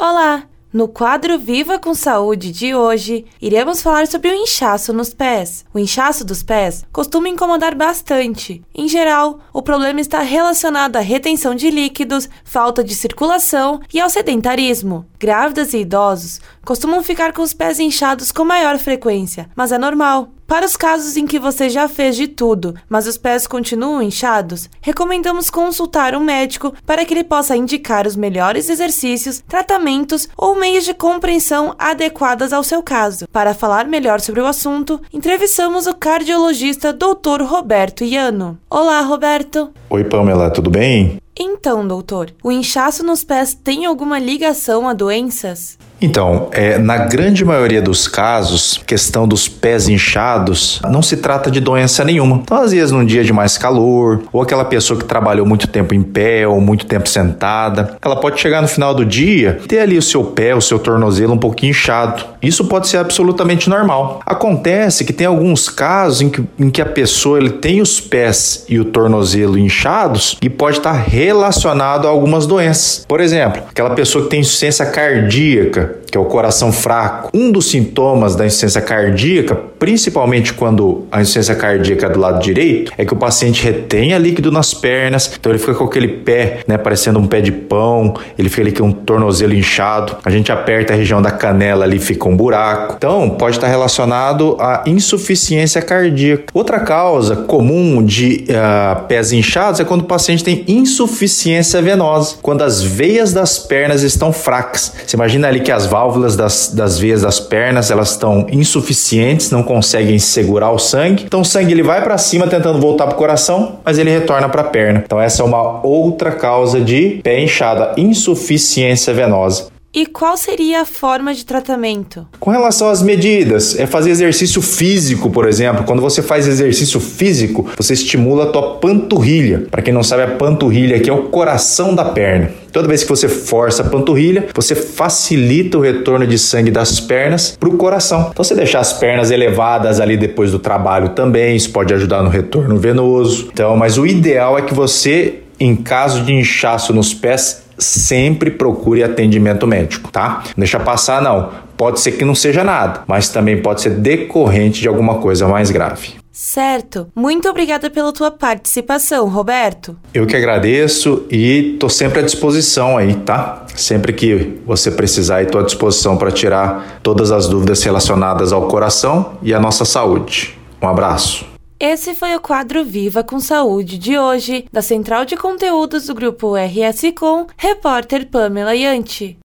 Olá! No quadro Viva com Saúde de hoje, iremos falar sobre o inchaço nos pés. O inchaço dos pés costuma incomodar bastante. Em geral, o problema está relacionado à retenção de líquidos, falta de circulação e ao sedentarismo. Grávidas e idosos costumam ficar com os pés inchados com maior frequência, mas é normal. Para os casos em que você já fez de tudo, mas os pés continuam inchados, recomendamos consultar um médico para que ele possa indicar os melhores exercícios, tratamentos ou meios de compreensão adequadas ao seu caso. Para falar melhor sobre o assunto, entrevistamos o cardiologista Dr. Roberto Iano. Olá, Roberto. Oi, Pamela, tudo bem? Então, doutor, o inchaço nos pés tem alguma ligação a doenças? Então, é, na grande maioria dos casos, questão dos pés inchados, não se trata de doença nenhuma. Então, às vezes, num dia de mais calor, ou aquela pessoa que trabalhou muito tempo em pé ou muito tempo sentada, ela pode chegar no final do dia ter ali o seu pé, o seu tornozelo um pouquinho inchado. Isso pode ser absolutamente normal. Acontece que tem alguns casos em que, em que a pessoa ele tem os pés e o tornozelo inchados e pode estar relacionado a algumas doenças. Por exemplo, aquela pessoa que tem insuficiência cardíaca que é o coração fraco. Um dos sintomas da insuficiência cardíaca, principalmente quando a insuficiência cardíaca é do lado direito, é que o paciente retenha líquido nas pernas, então ele fica com aquele pé, né, parecendo um pé de pão, ele fica ali com um tornozelo inchado, a gente aperta a região da canela ali, fica um buraco. Então, pode estar relacionado à insuficiência cardíaca. Outra causa comum de uh, pés inchados é quando o paciente tem insuficiência venosa, quando as veias das pernas estão fracas. Você imagina ali que as válvulas das, das veias das pernas elas estão insuficientes, não conseguem segurar o sangue. Então o sangue ele vai para cima tentando voltar para o coração, mas ele retorna para a perna. Então essa é uma outra causa de pé inchado, insuficiência venosa. E qual seria a forma de tratamento? Com relação às medidas, é fazer exercício físico, por exemplo. Quando você faz exercício físico, você estimula a tua panturrilha. Para quem não sabe, a panturrilha aqui é o coração da perna. Toda vez que você força a panturrilha, você facilita o retorno de sangue das pernas para o coração. Então, você deixar as pernas elevadas ali depois do trabalho também, isso pode ajudar no retorno venoso. Então, mas o ideal é que você, em caso de inchaço nos pés, sempre procure atendimento médico, tá? Não deixa passar não. Pode ser que não seja nada, mas também pode ser decorrente de alguma coisa mais grave. Certo. Muito obrigada pela tua participação, Roberto. Eu que agradeço e tô sempre à disposição aí, tá? Sempre que você precisar, estou à disposição para tirar todas as dúvidas relacionadas ao coração e à nossa saúde. Um abraço. Esse foi o quadro Viva com Saúde de hoje, da Central de Conteúdos do Grupo RS Com, repórter Pamela Yanti.